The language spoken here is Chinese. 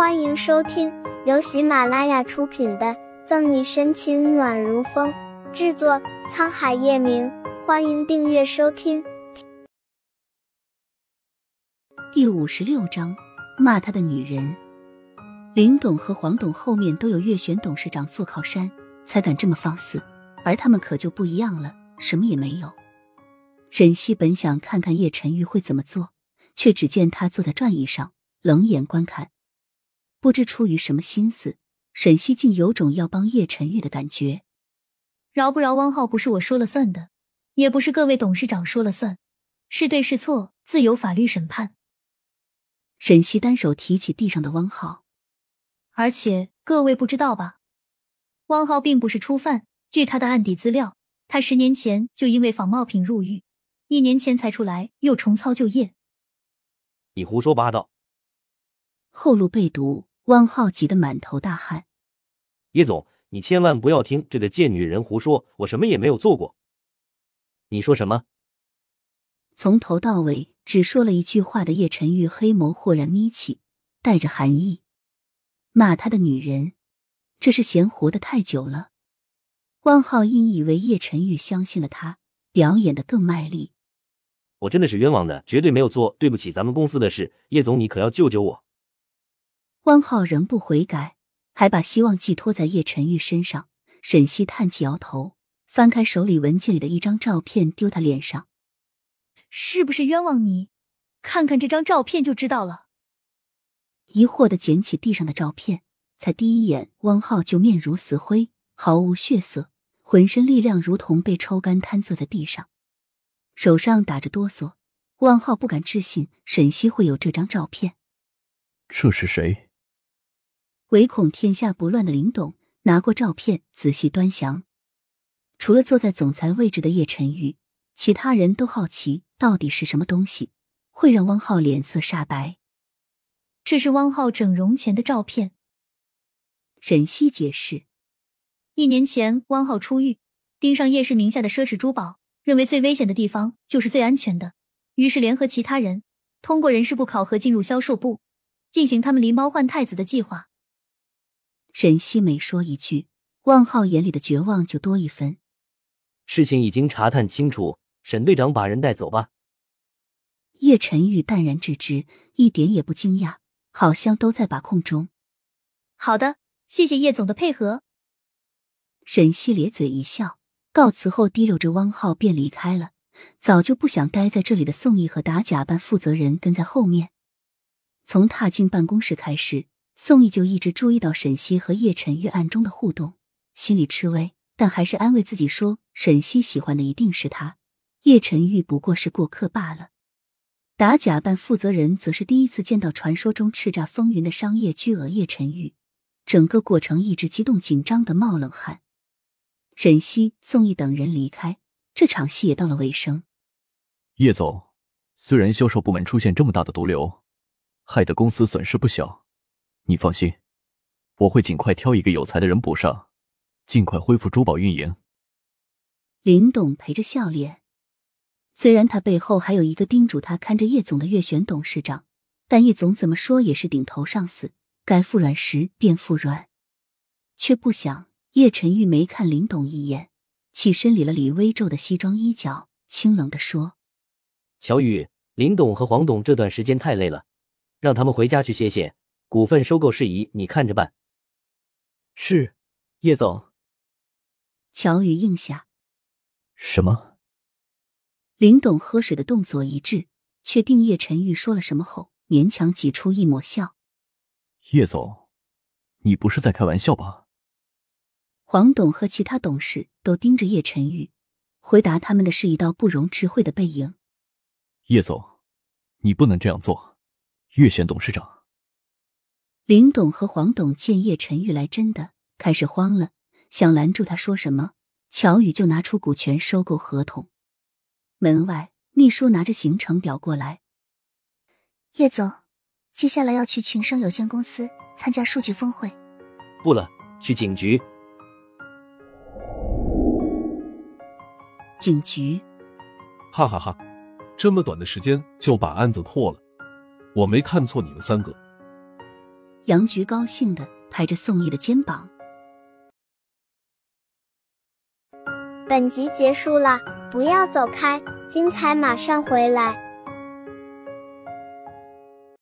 欢迎收听由喜马拉雅出品的《赠你深情暖如风》，制作沧海夜明。欢迎订阅收听。第五十六章，骂他的女人。林董和黄董后面都有月选董事长做靠山，才敢这么放肆，而他们可就不一样了，什么也没有。沈西本想看看叶晨玉会怎么做，却只见他坐在转椅上，冷眼观看。不知出于什么心思，沈西竟有种要帮叶晨玉的感觉。饶不饶汪浩不是我说了算的，也不是各位董事长说了算，是对是错自有法律审判。沈西单手提起地上的汪浩，而且各位不知道吧？汪浩并不是初犯，据他的案底资料，他十年前就因为仿冒品入狱，一年前才出来，又重操旧业。你胡说八道！后路被堵。汪浩急得满头大汗。叶总，你千万不要听这个贱女人胡说，我什么也没有做过。你说什么？从头到尾只说了一句话的叶晨玉黑眸豁然眯起，带着寒意，骂他的女人，这是嫌活得太久了。汪浩因以为叶晨玉相信了他，表演的更卖力。我真的是冤枉的，绝对没有做对不起咱们公司的事。叶总，你可要救救我！汪浩仍不悔改，还把希望寄托在叶晨玉身上。沈西叹气摇头，翻开手里文件里的一张照片，丢他脸上：“是不是冤枉你？看看这张照片就知道了。”疑惑的捡起地上的照片，才第一眼，汪浩就面如死灰，毫无血色，浑身力量如同被抽干，瘫坐在地上，手上打着哆嗦。汪浩不敢置信沈西会有这张照片。这是谁？唯恐天下不乱的林董拿过照片仔细端详，除了坐在总裁位置的叶晨玉，其他人都好奇到底是什么东西会让汪浩脸色煞白。这是汪浩整容前的照片。沈西解释：一年前汪浩出狱，盯上叶氏名下的奢侈珠宝，认为最危险的地方就是最安全的，于是联合其他人通过人事部考核进入销售部，进行他们狸猫换太子的计划。沈西每说一句，汪浩眼里的绝望就多一分。事情已经查探清楚，沈队长把人带走吧。叶晨玉淡然置之，一点也不惊讶，好像都在把控中。好的，谢谢叶总的配合。沈西咧嘴一笑，告辞后提溜着汪浩便离开了。早就不想待在这里的宋毅和打假办负责人跟在后面。从踏进办公室开始。宋毅就一直注意到沈西和叶晨玉暗中的互动，心里吃味，但还是安慰自己说：沈西喜欢的一定是他，叶晨玉不过是过客罢了。打假办负责人则是第一次见到传说中叱咤风云的商业巨鳄叶晨玉，整个过程一直激动紧张的冒冷汗。沈西、宋毅等人离开，这场戏也到了尾声。叶总，虽然销售部门出现这么大的毒瘤，害得公司损失不小。你放心，我会尽快挑一个有才的人补上，尽快恢复珠宝运营。林董陪着笑脸，虽然他背后还有一个叮嘱他看着叶总的月选董事长，但叶总怎么说也是顶头上司，该服软时便服软。却不想叶晨玉没看林董一眼，起身理了理微皱的西装衣角，清冷的说：“乔宇，林董和黄董这段时间太累了，让他们回家去歇歇。”股份收购事宜，你看着办。是，叶总。乔宇应下。什么？林董喝水的动作一致，确定叶晨玉说了什么后，勉强挤出一抹笑。叶总，你不是在开玩笑吧？黄董和其他董事都盯着叶晨玉，回答他们的是一道不容置喙的背影。叶总，你不能这样做。月选董事长。林董和黄董见叶晨玉来真的，开始慌了，想拦住他说什么，乔宇就拿出股权收购合同。门外，秘书拿着行程表过来。叶总，接下来要去群生有限公司参加数据峰会。不了，去警局。警局。哈哈哈，这么短的时间就把案子破了，我没看错你们三个。杨菊高兴的拍着宋毅的肩膀。本集结束了，不要走开，精彩马上回来。